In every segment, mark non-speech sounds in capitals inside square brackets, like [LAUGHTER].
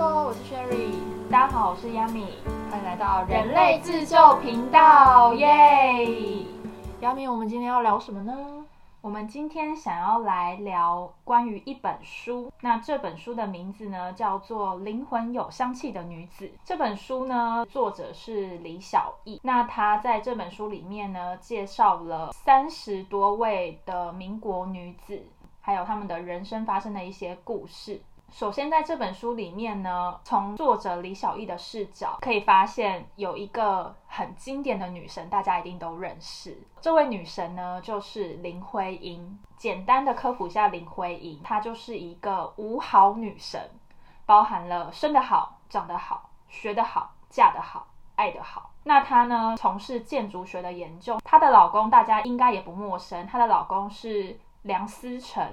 Hello，我是 Sherry，大家好，我是 Yami，欢迎来到人类自救频道，耶！Yami，我们今天要聊什么呢？我们今天想要来聊关于一本书，那这本书的名字呢叫做《灵魂有香气的女子》。这本书呢，作者是李小艺。那她在这本书里面呢，介绍了三十多位的民国女子，还有她们的人生发生的一些故事。首先，在这本书里面呢，从作者李小艺的视角可以发现，有一个很经典的女神，大家一定都认识。这位女神呢，就是林徽因。简单的科普一下林徽因，她就是一个五好女神，包含了生得好、长得好、学得好、嫁得好、爱得好。那她呢，从事建筑学的研究。她的老公大家应该也不陌生，她的老公是梁思成。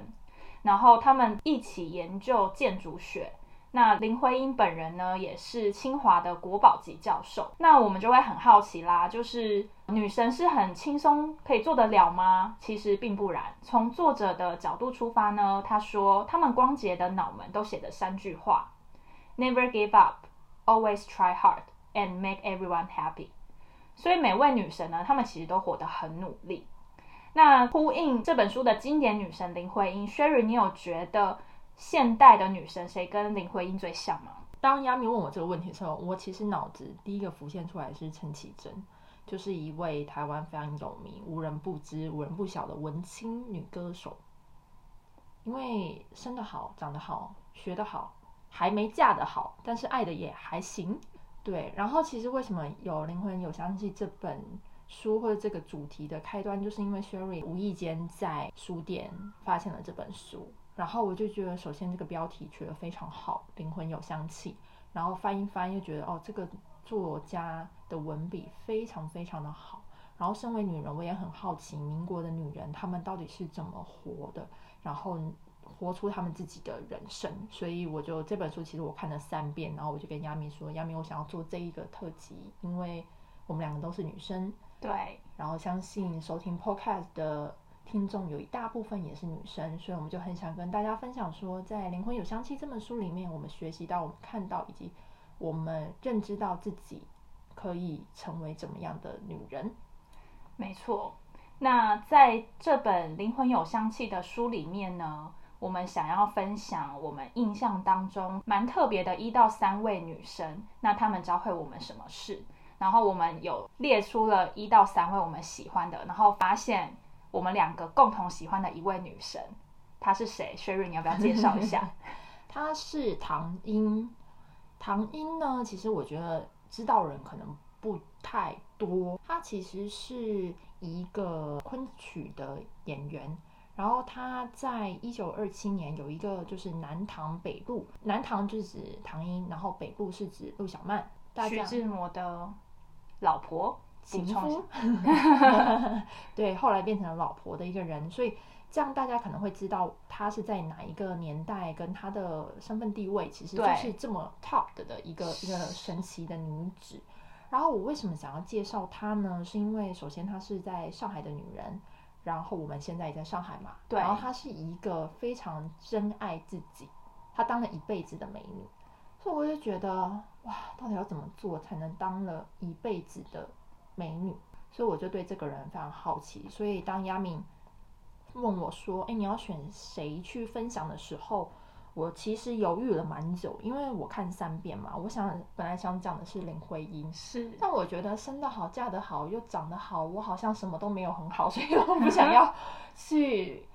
然后他们一起研究建筑学。那林徽因本人呢，也是清华的国宝级教授。那我们就会很好奇啦，就是女神是很轻松可以做得了吗？其实并不然。从作者的角度出发呢，他说他们光洁的脑门都写着三句话：Never give up, always try hard, and make everyone happy。所以每位女神呢，她们其实都活得很努力。那呼应这本书的经典女神林徽因，Sherry，你有觉得现代的女神谁跟林徽因最像吗？当亚米问我这个问题的时候，我其实脑子第一个浮现出来是陈绮贞，就是一位台湾非常有名、无人不知、无人不晓的文青女歌手。因为生得好、长得好、学得好，还没嫁得好，但是爱的也还行。对，然后其实为什么有《灵魂有香气》这本？书或者这个主题的开端，就是因为 Sherry 无意间在书店发现了这本书，然后我就觉得，首先这个标题取得非常好，灵魂有香气，然后翻一翻又觉得，哦，这个作家的文笔非常非常的好，然后身为女人，我也很好奇民国的女人她们到底是怎么活的，然后活出她们自己的人生，所以我就这本书其实我看了三遍，然后我就跟亚米说，亚米，我想要做这一个特辑，因为我们两个都是女生。对，然后相信收听 Podcast 的听众有一大部分也是女生，所以我们就很想跟大家分享说，在《灵魂有香气》这本书里面，我们学习到、我们看到以及我们认知到自己可以成为怎么样的女人。没错，那在这本《灵魂有香气》的书里面呢，我们想要分享我们印象当中蛮特别的一到三位女生，那她们教会我们什么事？然后我们有列出了一到三位我们喜欢的，然后发现我们两个共同喜欢的一位女神，她是谁？Sherry，你要不要介绍一下？[LAUGHS] 她是唐英。唐英呢，其实我觉得知道人可能不太多。她其实是一个昆曲的演员，然后她在一九二七年有一个就是南唐北路，南唐就是指唐英，然后北路是指陆小曼，徐志摩的。老婆，情夫，[LAUGHS] 对，后来变成了老婆的一个人，所以这样大家可能会知道她是在哪一个年代，跟她的身份地位其实就是这么 top 的一个一个神奇的女子。然后我为什么想要介绍她呢？是因为首先她是在上海的女人，然后我们现在也在上海嘛，对，然后她是一个非常珍爱自己，她当了一辈子的美女。所以我就觉得，哇，到底要怎么做才能当了一辈子的美女？所以我就对这个人非常好奇。所以当亚敏问我说：“哎，你要选谁去分享的时候，我其实犹豫了蛮久，因为我看三遍嘛。我想本来想讲的是林徽因，是，但我觉得生得好、嫁得好又长得好，我好像什么都没有很好，所以我不想要 [LAUGHS] 去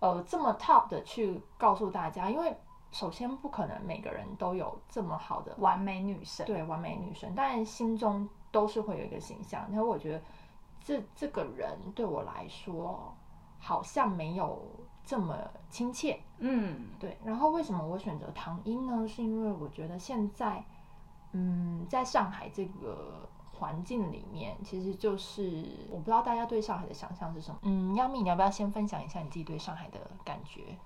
呃这么 top 的去告诉大家，因为。首先，不可能每个人都有这么好的完美女神，对完美女神，但心中都是会有一个形象。然后我觉得这这个人对我来说好像没有这么亲切，嗯，对。然后为什么我选择唐英呢？是因为我觉得现在，嗯，在上海这个环境里面，其实就是我不知道大家对上海的想象是什么。嗯，亚米，你要不要先分享一下你自己对上海的感觉？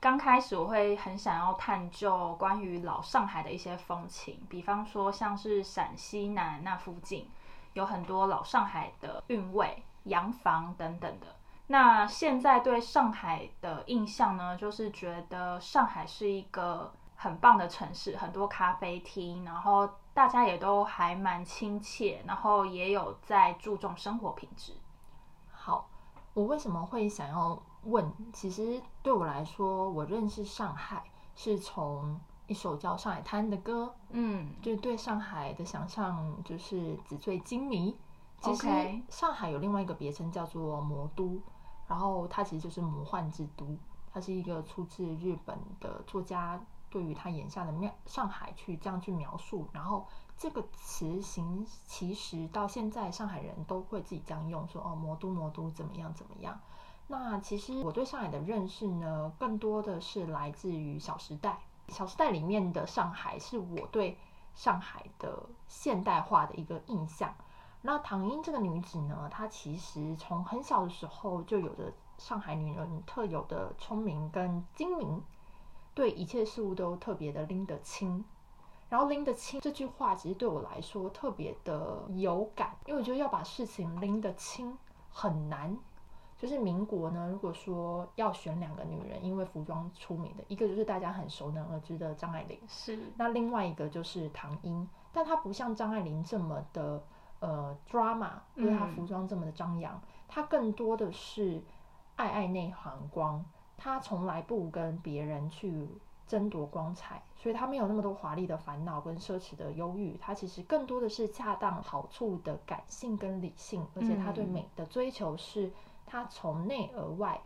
刚开始我会很想要探究关于老上海的一些风情，比方说像是陕西南那附近有很多老上海的韵味、洋房等等的。那现在对上海的印象呢，就是觉得上海是一个。很棒的城市，很多咖啡厅，然后大家也都还蛮亲切，然后也有在注重生活品质。好，我为什么会想要问？其实对我来说，我认识上海是从一首叫《上海滩》的歌，嗯，就是对上海的想象就是纸醉金迷。其实上海有另外一个别称叫做魔都，然后它其实就是魔幻之都。它是一个出自日本的作家对于他眼下的描上海去这样去描述，然后这个词形其实到现在上海人都会自己这样用，说哦魔都魔都怎么样怎么样。那其实我对上海的认识呢，更多的是来自于《小时代》。《小时代》里面的上海是我对上海的现代化的一个印象。那唐英这个女子呢，她其实从很小的时候就有着上海女人特有的聪明跟精明，对一切事物都特别的拎得清。然后拎得清这句话，其实对我来说特别的有感，因为我觉得要把事情拎得清很难。就是民国呢，如果说要选两个女人，因为服装出名的，一个就是大家很熟能而知的张爱玲，是。那另外一个就是唐英，但她不像张爱玲这么的呃 drama，因为她嗯。服装这么的张扬，她更多的是爱爱内含光，她从来不跟别人去争夺光彩，所以她没有那么多华丽的烦恼跟奢侈的忧郁，她其实更多的是恰当好处的感性跟理性，而且她对嗯。美的追求是她从内而外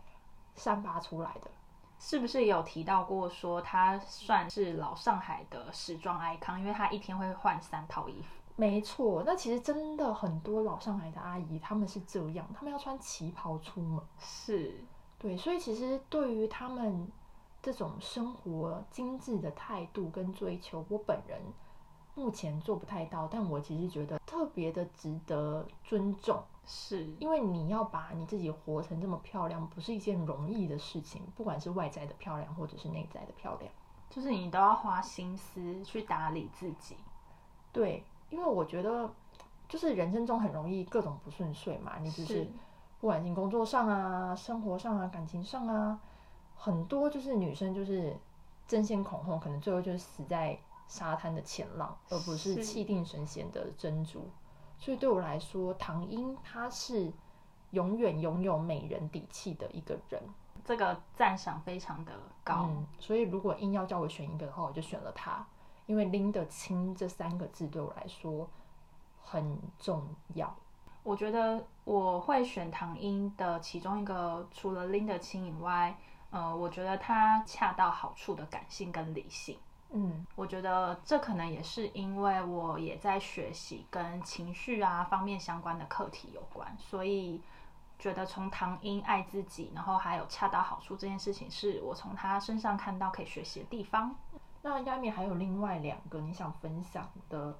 散发出来的。是不是也有提到过说她算是老上海的时装 icon，因为她一天会换三套衣服。没错，那其实真的很多老上海的阿姨，她们是这样，她们要穿旗袍出门。是，对，所以其实对于他们这种生活精致的态度跟追求，我本人目前做不太到，但我其实觉得特别的值得尊重，是，因为你要把你自己活成这么漂亮，不是一件容易的事情，不管是外在的漂亮，或者是内在的漂亮。就是你都要花心思去打理自己。对，因为我觉得就是人生中很容易各种不顺遂嘛，你只是不管是工作上啊、生活上啊、感情上啊，很多就是女生就是争先恐后，可能最后就是死在沙滩的前浪，而不是是气定神闲的珍珠。所以对我来说，唐英他是永远拥有美人底气的一个人。这个赞赏非常的高。嗯，所以如果硬要叫我选一个的话，我就选了他，因为拎得清这三个字对我来说很重要。我觉得我会选唐英的其中一个，除了拎得清以外，呃，我觉得他恰到好处的感性跟理性。嗯我觉得这可能也是因为我也在学习跟情绪啊方面相关的课题有关，所以觉得从唐英爱自己，然后还有恰到好处这件事情，是我从他身上看到可以学习的地方。那亚米还有另外两个你想分享的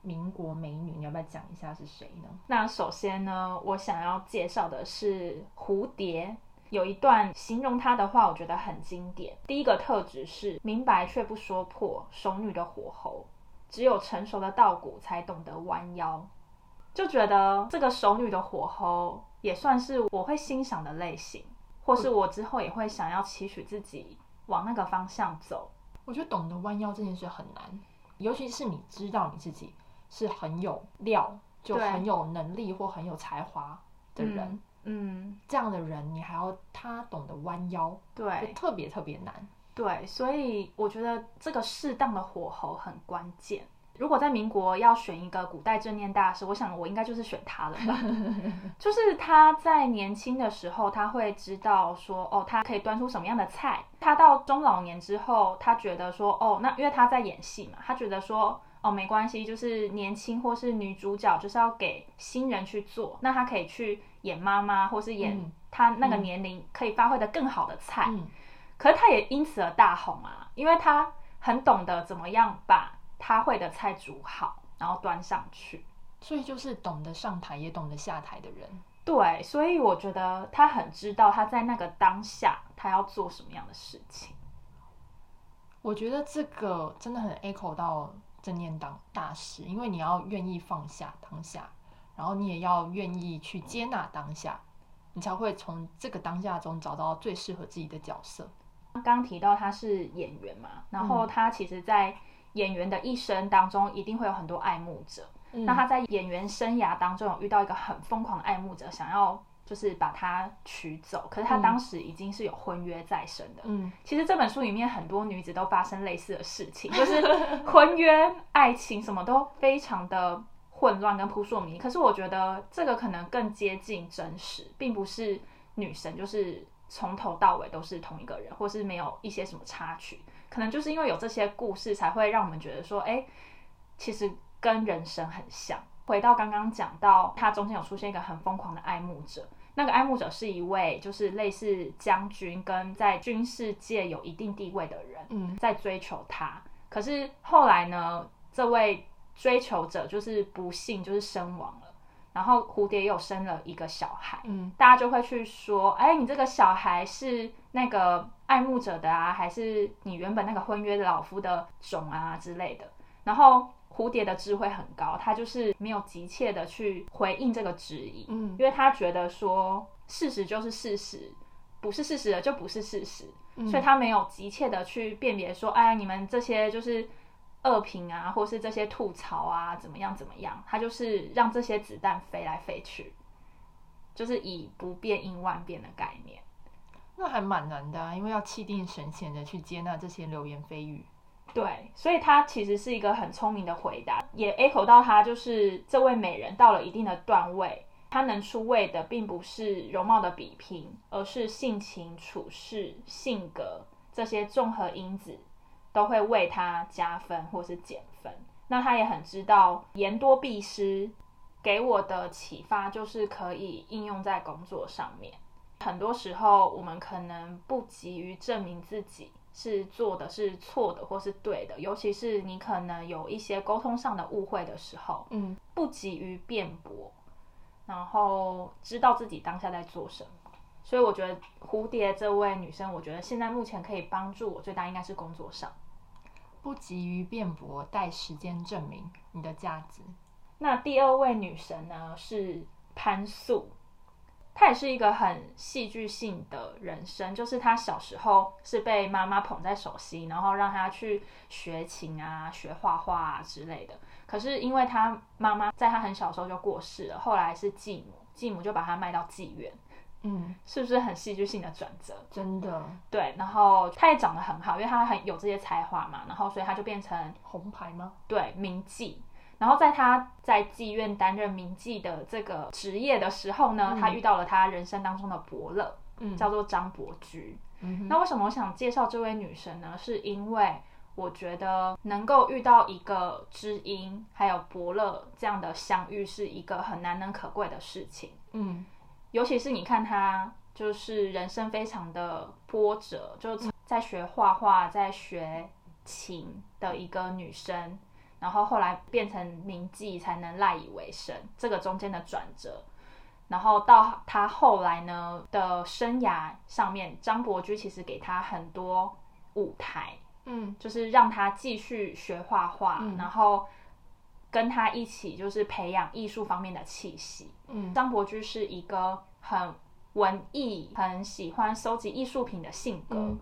民国美女，你要不要讲一下是谁呢？那首先呢，我想要介绍的是蝴蝶。有一段形容他的话，我觉得很经典。第一个特质是明白却不说破，熟女的火候，只有成熟的稻谷才懂得弯腰。就觉得这个熟女的火候也算是我会欣赏的类型，或是我之后也会想要期许自己往那个方向走。我觉得懂得弯腰这件事很难，尤其是你知道你自己是很有料，就很有能力或很有才华的人，嗯嗯，这样的人你还要他懂得弯腰，对特别特别难。对，所以我觉得这个适当的火候很关键。如果在民国要选一个古代正念大师，我想我应该就是选他了吧。[LAUGHS] 就是他在年轻的时候，他会知道说，哦，他可以端出什么样的菜。他到中老年之后，他觉得说，哦，那因为他在演戏嘛，他觉得说，哦，没关系，就是年轻或是女主角就是要给新人去做，那她可以去演妈妈，或是演她那个年龄可以发挥的更好的菜。嗯，可是她也因此而大红啊，因为她很懂得怎么样把她会的菜煮好，然后端上去。所以就是懂得上台也懂得下台的人。对，所以我觉得她很知道她在那个当下她要做什么样的事情。我觉得这个真的很 echo 到正念当大师，因为你要愿意放下当下，然后你也要愿意去接纳当下，你才会从这个当下中找到最适合自己的角色。刚刚提到他是演员嘛，然后他其实，在演员的一生当中，一定会有很多爱慕者。嗯那他在演员生涯当中有遇到一个很疯狂的爱慕者，想要就是把她娶走，可是她当时已经是有婚约在身的。嗯其实这本书里面很多女子都发生类似的事情，[LAUGHS] 就是婚约、爱情什么都非常的混乱跟扑朔迷离。可是我觉得这个可能更接近真实，并不是女神就是从头到尾都是同一个人，或是没有一些什么插曲。可能就是因为有这些故事，才会让我们觉得说，哎、其实跟人生很像。回到刚刚讲到，他中间有出现一个很疯狂的爱慕者，那个爱慕者是一位就是类似将军跟在军事界有一定地位的人，嗯在追求他。可是后来呢，这位追求者就是不幸就是身亡了，然后蝴蝶又生了一个小孩，嗯大家就会去说，哎，你这个小孩是那个爱慕者的啊，还是你原本那个婚约的老夫的种啊之类的。然后蝴蝶的智慧很高，他就是没有急切的去回应这个质疑，嗯因为他觉得说事实就是事实，不是事实的就不是事实，嗯所以他没有急切的去辨别说，哎，你们这些就是恶评啊，或是这些吐槽啊，怎么样怎么样，他就是让这些子弹飞来飞去，就是以不变应万变的概念。那还蛮难的、啊，因为要气定神闲的去接纳这些流言蜚语。对，所以他其实是一个很聪明的回答，也 echo 到他就是这位美人到了一定的段位，她能出位的并不是容貌的比拼，而是性情、处事、性格这些综合因子都会为她加分或是减分。那他也很知道言多必失，给我的启发就是可以应用在工作上面。很多时候，我们可能不急于证明自己是做的是错的或是对的，尤其是你可能有一些沟通上的误会的时候，嗯不急于辩驳，然后知道自己当下在做什么。所以我觉得蝴蝶这位女生，我觉得现在目前可以帮助我最大应该是工作上。不急于辩驳，待时间证明你的价值。那第二位女神呢是潘素，她也是一个很戏剧性的人生，就是他小时候是被妈妈捧在手心，然后让他去学琴啊、学画画啊之类的。可是因为他妈妈在他很小时候就过世了，后来是继母，继母就把他卖到妓院，嗯，是不是很戏剧性的转折？真的对，然后他也长得很好，因为他很有这些才华嘛，然后所以他就变成红牌吗？对名妓。然后在他在妓院担任名妓的这个职业的时候呢，嗯他遇到了他人生当中的伯乐，嗯，叫做张伯驹。嗯那为什么我想介绍这位女神呢？是因为我觉得能够遇到一个知音，还有伯乐这样的相遇，是一个很难能可贵的事情。嗯尤其是你看她，就是人生非常的波折，就在学画画，在学琴的一个女生，然后后来变成名妓才能赖以为生，这个中间的转折，然后到他后来呢的生涯上面，张伯驹其实给他很多舞台，嗯就是让他继续学画画，嗯然后跟他一起就是培养艺术方面的气息。嗯张伯驹是一个很文艺、很喜欢收集艺术品的性格。嗯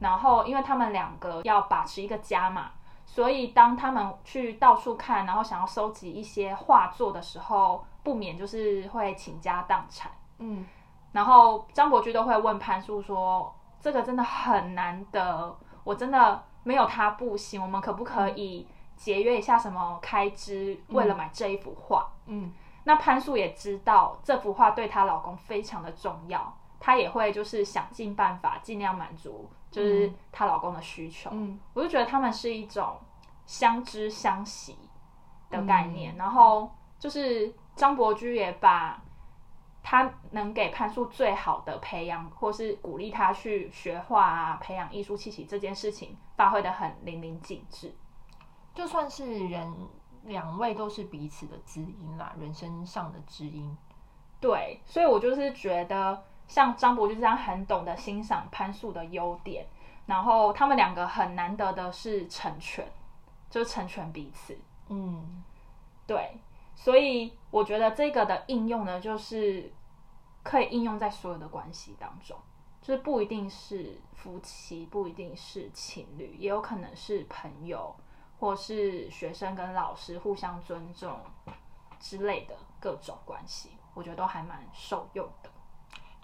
然后，因为他们两个要把持一个家嘛，所以当他们去到处看，然后想要收集一些画作的时候，不免就是会倾家荡产。嗯然后张伯驹都会问潘素说：“这个真的很难得，我真的没有他不行，我们可不可以节约一下什么开支，为了买这一幅画？”嗯那潘素也知道这幅画对她老公非常的重要，她也会就是想尽办法尽量满足就是她老公的需求。嗯我就觉得他们是一种相知相惜的概念，然后就是张伯驹也把他能给潘素最好的培养，或是鼓励他去学画啊，培养艺术气息这件事情发挥的很淋漓尽致。就算是人，两位都是彼此的知音啦，人生上的知音。对，所以我就是觉得像张博就这样很懂得欣赏潘素的优点，然后他们两个很难得的是成全，就是成全彼此。嗯对，所以我觉得这个的应用呢，就是可以应用在所有的关系当中。就是不一定是夫妻，不一定是情侣，也有可能是朋友，或是学生跟老师互相尊重之类的各种关系，我觉得都还蛮受用的。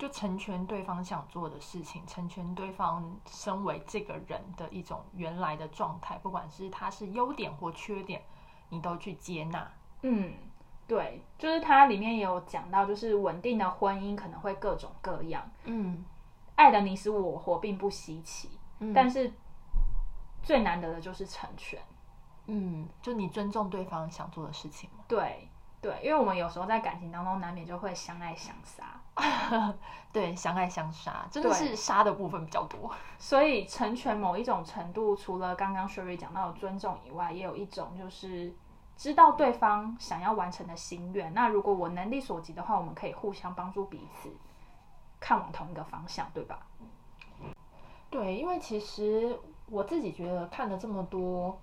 就成全对方想做的事情，成全对方身为这个人的一种原来的状态，不管是他是优点或缺点，你都去接纳。嗯，对，就是它里面也有讲到，就是稳定的婚姻可能会各种各样，嗯爱的你死我活并不稀奇，嗯但是最难得的就是成全。嗯，就你尊重对方想做的事情嘛。对对，因为我们有时候在感情当中难免就会相爱相杀，[LAUGHS] 对，相爱相杀，真的是杀的部分比较多。[LAUGHS] 所以成全某一种程度，除了刚刚 Sherry 讲到的尊重以外，也有一种就是知道对方想要完成的心愿。那如果我能力所及的话，我们可以互相帮助彼此，看往同一个方向，对吧？对，因为其实我自己觉得看了这么多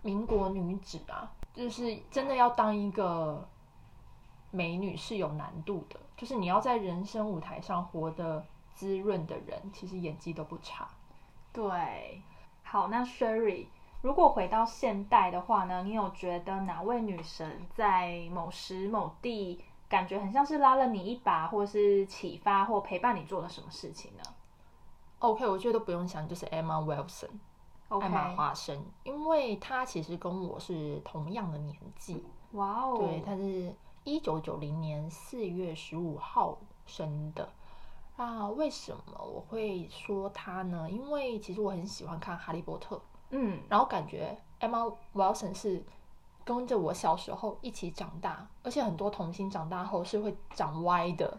民国女子啊，就是真的要当一个美女是有难度的，就是你要在人生舞台上活得滋润的人，其实演技都不差。对，好，那 Sherry，如果回到现代的话呢，你有觉得哪位女神在某时某地感觉很像是拉了你一把，或是启发或陪伴你做了什么事情呢 OK，我觉得都不用想，就是 Emma Wilson，？OK，艾玛华生，因为她其实跟我是同样的年纪，哇哦，对，她是一九九零年四月十五号生的。那为什么我会说她呢？因为其实我很喜欢看《哈利波特》，嗯，然后感觉 Emma Watson 是跟着我小时候一起长大，而且很多童星长大后是会长歪的，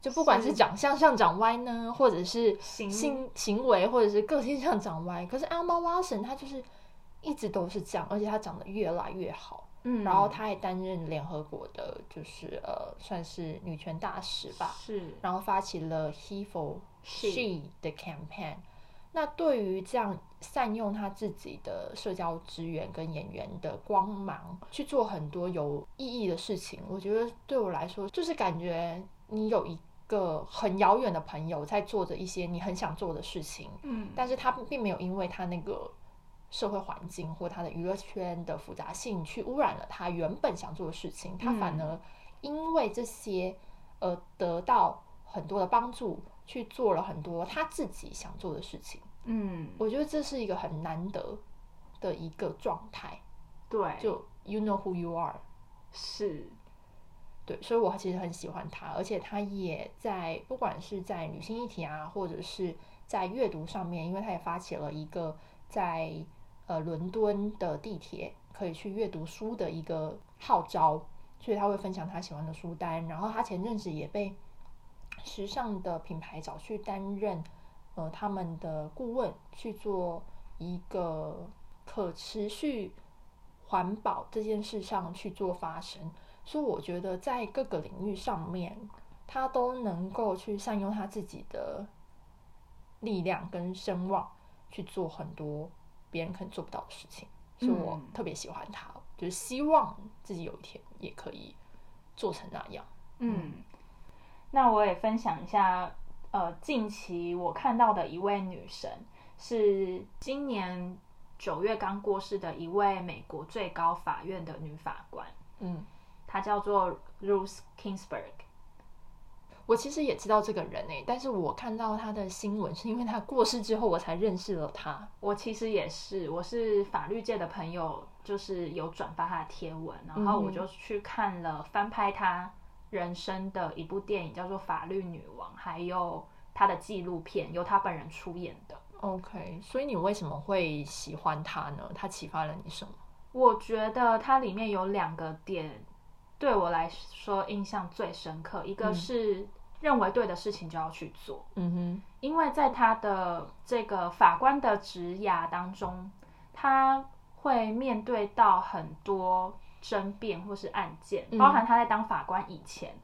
就不管是是长相上长歪呢，或者是行行行为或者是个性上长歪。可是 Emma Watson 她就是一直都是这样，而且她长得越来越好。嗯，然后她还担任联合国的，就是呃，算是女权大使吧。是然后发起了 He for She She 的 campaign。那对于这样善用他自己的社交资源跟演员的光芒去做很多有意义的事情，我觉得对我来说就是感觉你有一个很遥远的朋友在做着一些你很想做的事情，嗯。但是他并没有因为他那个社会环境或他的娱乐圈的复杂性去污染了他原本想做的事情，他反而因为这些而得到很多的帮助，去做了很多他自己想做的事情。嗯，我觉得这是一个很难得的一个状态，对，就 you know who you are。是对，所以我其实很喜欢他，而且他也在不管是在女性议题啊，或者是在阅读上面，因为他也发起了一个在呃伦敦的地铁可以去阅读书的一个号召，所以他会分享他喜欢的书单。然后他前阵子也被时尚的品牌找去担任呃他们的顾问，去做一个可持续环保这件事上去做发声。所以我觉得在各个领域上面，他都能够去善用他自己的力量跟声望去做很多别人可能做不到的事情，所以我嗯。特别喜欢他，就是希望自己有一天也可以做成那样。嗯，那我也分享一下，呃，近期我看到的一位女神是今年九月刚过世的一位美国最高法院的女法官，嗯，她叫做 Ruth Kingsburg。我其实也知道这个人诶、但是我看到他的新闻是因为他过世之后我才认识了他。我其实也是，我是法律界的朋友，就是有转发他的贴文，然后我就去看了翻拍他人生的一部电影，叫做《法律女王》，还有他的纪录片，由他本人出演的。OK，所以你为什么会喜欢他呢？他启发了你什么？我觉得它里面有两个点对我来说印象最深刻，一个是认为对的事情就要去做，嗯哼，因为在他的这个法官的职涯当中，他会面对到很多争辩或是案件，包含他在当法官以前，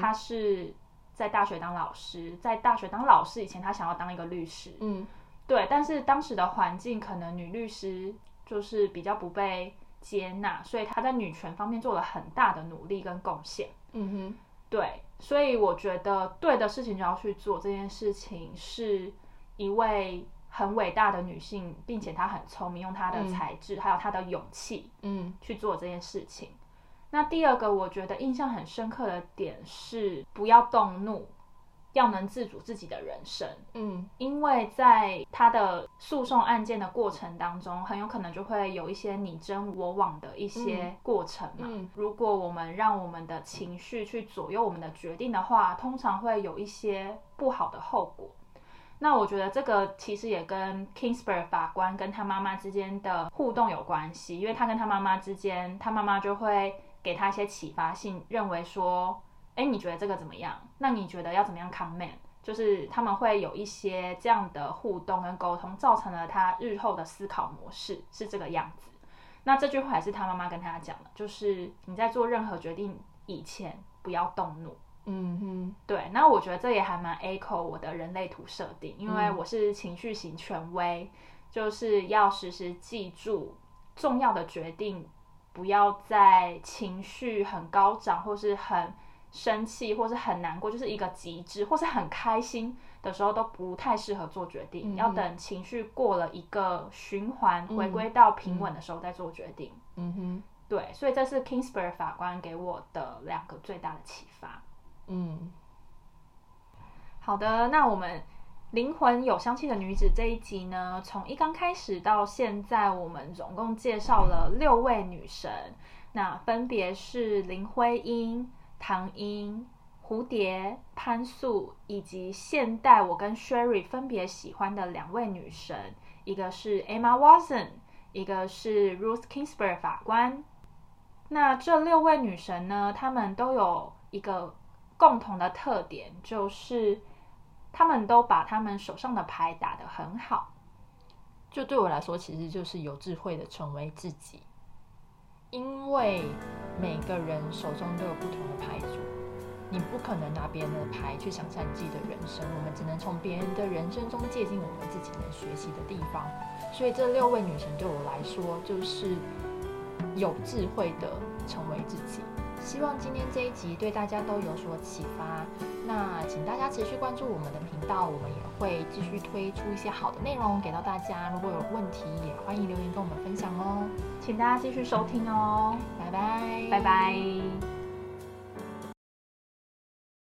他是在大学当老师，在大学当老师以前，他想要当一个律师，嗯。对，但是当时的环境可能女律师就是比较不被接纳，所以她在女权方面做了很大的努力跟贡献。嗯哼，对，所以我觉得对的事情就要去做。这件事情是一位很伟大的女性，并且她很聪明，用她的才智还有她的勇气，嗯去做这件事情。那第二个我觉得印象很深刻的点是，不要动怒，要能自主自己的人生。嗯因为在他的诉讼案件的过程当中，很有可能就会有一些你争我往的一些过程嘛。嗯如果我们让我们的情绪去左右我们的决定的话，通常会有一些不好的后果。那我觉得这个其实也跟 Kingsbury 法官跟他妈妈之间的互动有关系，因为他跟他妈妈之间，他妈妈就会给他一些启发性，认为说，哎，你觉得这个怎么样？那你觉得要怎么样 comment？就是他们会有一些这样的互动跟沟通，造成了他日后的思考模式是这个样子。那这句话也是他妈妈跟他讲的，就是你在做任何决定以前不要动怒。嗯哼，对，那我觉得这也还蛮 echo 我的人类图设定，因为我是情绪型权威，就是要时时记住重要的决定，不要在情绪很高涨，或是很生气，或是很难过，就是一个极致，或是很开心的时候都不太适合做决定，嗯。要等情绪过了一个循环，回归到平稳的时候再做决定。嗯。哼，对，所以这是 Kingsbury 法官给我的两个最大的启发。嗯。好的，那我们灵魂有香气的女子这一集呢，从一刚开始到现在，我们总共介绍了六位女神，那分别是林徽因、唐英、蝴蝶、潘素，以及现代我跟 Sherry 分别喜欢的两位女神，一个是 Emma Watson，一个是 Ruth Kingsbury 法官。那这六位女神呢，她们都有一个共同的特点，就是她们都把她们手上的牌打得很好。就对我来说，其实就是有智慧的成为自己，因为每个人手中都有不同的牌组，你不可能拿别人的牌去想象你自己的人生，我们只能从别人的人生中借鉴我们自己能学习的地方。所以这六位女神对我来说，就是有智慧的成为自己。希望今天这一集对大家都有所启发。那请大家持续关注我们的频道，我们也会继续推出一些好的内容给到大家。如果有问题，也欢迎留言跟我们分享哦。请大家继续收听哦，拜拜，拜拜。